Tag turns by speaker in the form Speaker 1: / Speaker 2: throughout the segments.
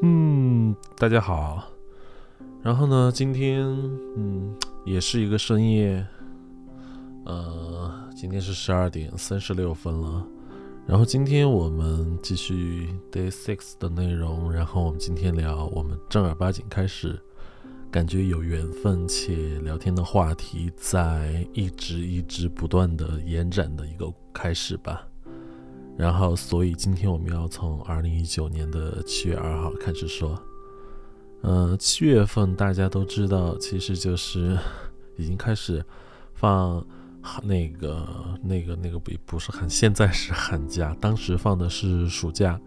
Speaker 1: 嗯，大家好。然后呢，今天嗯也是一个深夜，呃，今天是十二点三十六分了。然后今天我们继续 Day Six 的内容。然后我们今天聊我们正儿八经开始，感觉有缘分且聊天的话题在一直一直不断的延展的一个开始吧。然后，所以今天我们要从二零一九年的七月二号开始说。嗯，七月份大家都知道，其实就是 已经开始放那个、那个、那个不不是寒，现在是寒假，当时放的是暑假。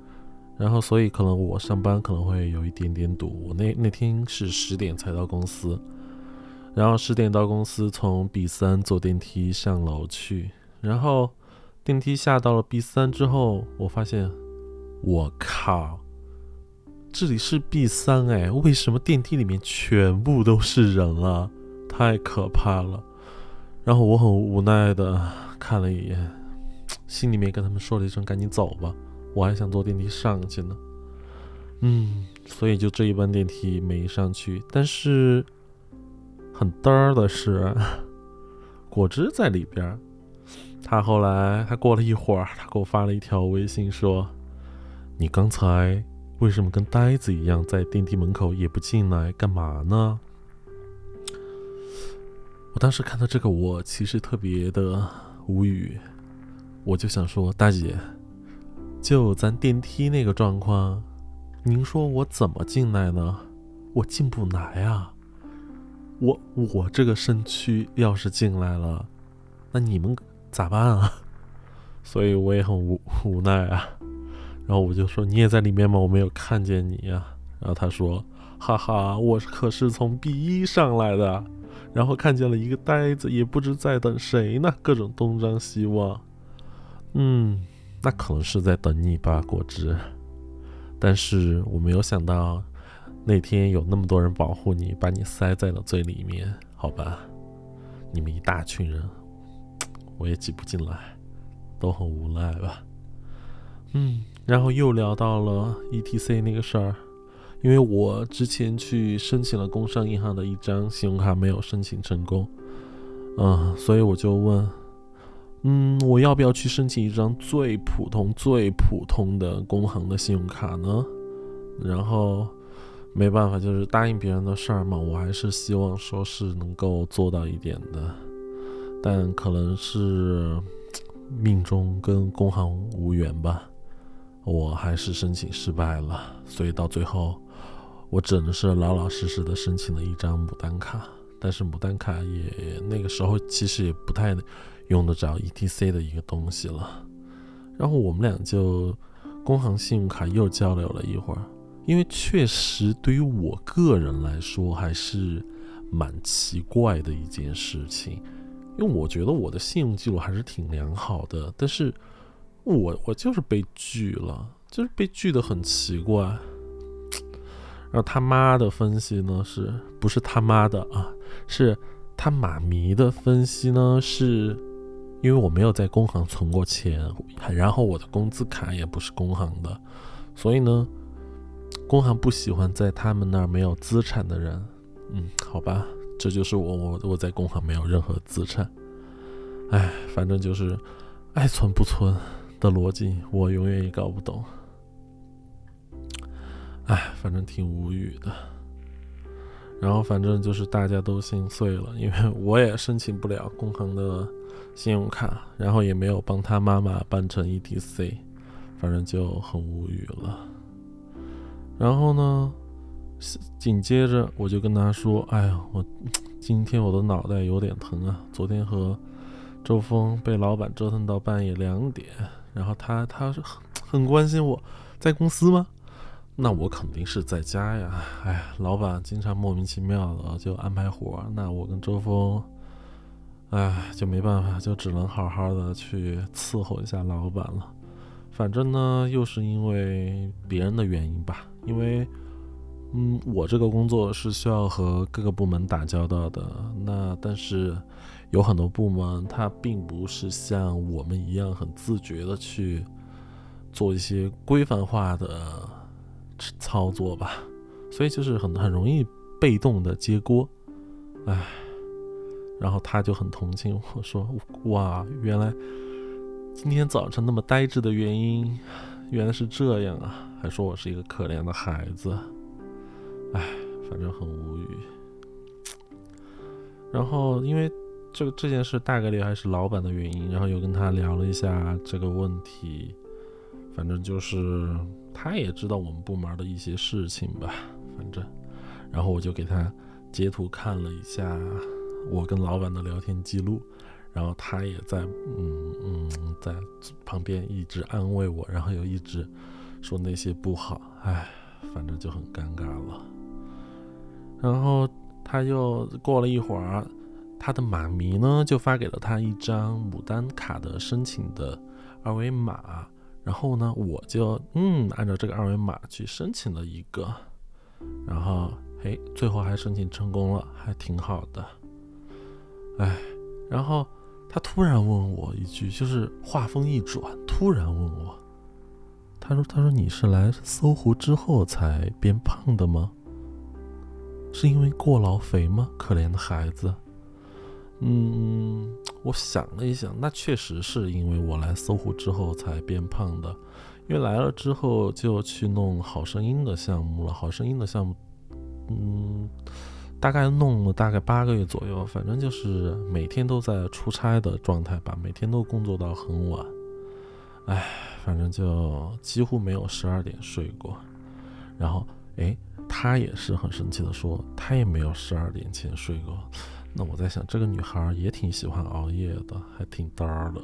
Speaker 1: 然后，所以可能我上班可能会有一点点堵。我那那天是十点才到公司，然后十点到公司，从 B 三坐电梯上楼去，然后。电梯下到了 B 三之后，我发现，我靠，这里是 B 三哎，为什么电梯里面全部都是人啊？太可怕了！然后我很无奈的看了一眼，心里面跟他们说了一声：“赶紧走吧，我还想坐电梯上去呢。”嗯，所以就这一班电梯没上去。但是很嘚儿的是，果汁在里边。他后来，他过了一会儿，他给我发了一条微信说：“你刚才为什么跟呆子一样在电梯门口也不进来，干嘛呢？”我当时看到这个，我其实特别的无语，我就想说：“大姐，就咱电梯那个状况，您说我怎么进来呢？我进不来啊！我我这个身躯要是进来了，那你们……”咋办啊？所以我也很无无奈啊。然后我就说：“你也在里面吗？我没有看见你呀。”然后他说：“哈哈，我可是从 B 一上来的，然后看见了一个呆子，也不知在等谁呢，各种东张西望。嗯，那可能是在等你吧，果汁。但是我没有想到那天有那么多人保护你，把你塞在了最里面，好吧？你们一大群人。”我也挤不进来，都很无奈吧。嗯，然后又聊到了 ETC 那个事儿，因为我之前去申请了工商银行的一张信用卡没有申请成功，嗯，所以我就问，嗯，我要不要去申请一张最普通、最普通的工行的信用卡呢？然后没办法，就是答应别人的事儿嘛，我还是希望说是能够做到一点的。但可能是命中跟工行无缘吧，我还是申请失败了，所以到最后我只能是老老实实的申请了一张牡丹卡。但是牡丹卡也那个时候其实也不太用得着 ETC 的一个东西了。然后我们俩就工行信用卡又交流了一会儿，因为确实对于我个人来说还是蛮奇怪的一件事情。因为我觉得我的信用记录还是挺良好的，但是我我就是被拒了，就是被拒的很奇怪。然后他妈的分析呢，是不是他妈的啊？是他妈咪的分析呢？是因为我没有在工行存过钱，然后我的工资卡也不是工行的，所以呢，工行不喜欢在他们那儿没有资产的人。嗯，好吧。这就是我我我在工行没有任何资产，哎，反正就是爱存不存的逻辑，我永远也搞不懂。哎，反正挺无语的。然后反正就是大家都心碎了，因为我也申请不了工行的信用卡，然后也没有帮他妈妈办成 ETC，反正就很无语了。然后呢？紧接着我就跟他说：“哎呀，我今天我的脑袋有点疼啊！昨天和周峰被老板折腾到半夜两点，然后他他是很很关心我在公司吗？那我肯定是在家呀！哎，老板经常莫名其妙的就安排活，那我跟周峰，哎，就没办法，就只能好好的去伺候一下老板了。反正呢，又是因为别人的原因吧，因为。”嗯，我这个工作是需要和各个部门打交道的。那但是有很多部门，它并不是像我们一样很自觉的去做一些规范化的操作吧，所以就是很很容易被动的接锅，唉，然后他就很同情我说，哇，原来今天早晨那么呆滞的原因，原来是这样啊，还说我是一个可怜的孩子，唉，反正很无语。然后因为这个这件事大概率还是老板的原因，然后又跟他聊了一下这个问题，反正就是他也知道我们部门的一些事情吧，反正，然后我就给他截图看了一下我跟老板的聊天记录，然后他也在嗯嗯在旁边一直安慰我，然后又一直说那些不好，唉，反正就很尴尬了，然后。他又过了一会儿，他的妈咪呢就发给了他一张牡丹卡的申请的二维码，然后呢我就嗯按照这个二维码去申请了一个，然后嘿最后还申请成功了，还挺好的。哎，然后他突然问我一句，就是话锋一转，突然问我，他说他说你是来搜狐之后才变胖的吗？是因为过劳肥吗？可怜的孩子。嗯，我想了一想，那确实是因为我来搜狐之后才变胖的。因为来了之后就去弄好声音的项目了。好声音的项目，嗯，大概弄了大概八个月左右，反正就是每天都在出差的状态吧，每天都工作到很晚。哎，反正就几乎没有十二点睡过。然后，哎。他也是很生气的说，他也没有十二点前睡过。那我在想，这个女孩也挺喜欢熬夜的，还挺单儿的。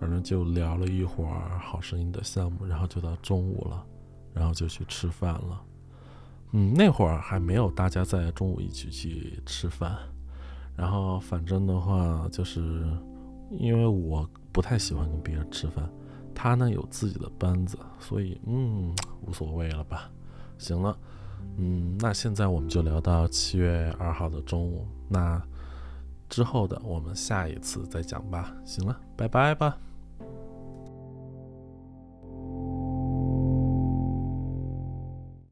Speaker 1: 反正就聊了一会儿好声音的项目，然后就到中午了，然后就去吃饭了。嗯，那会儿还没有大家在中午一起去吃饭。然后反正的话，就是因为我不太喜欢跟别人吃饭，他呢有自己的班子，所以嗯，无所谓了吧。行了。嗯，那现在我们就聊到七月二号的中午，那之后的我们下一次再讲吧。行了，拜拜吧。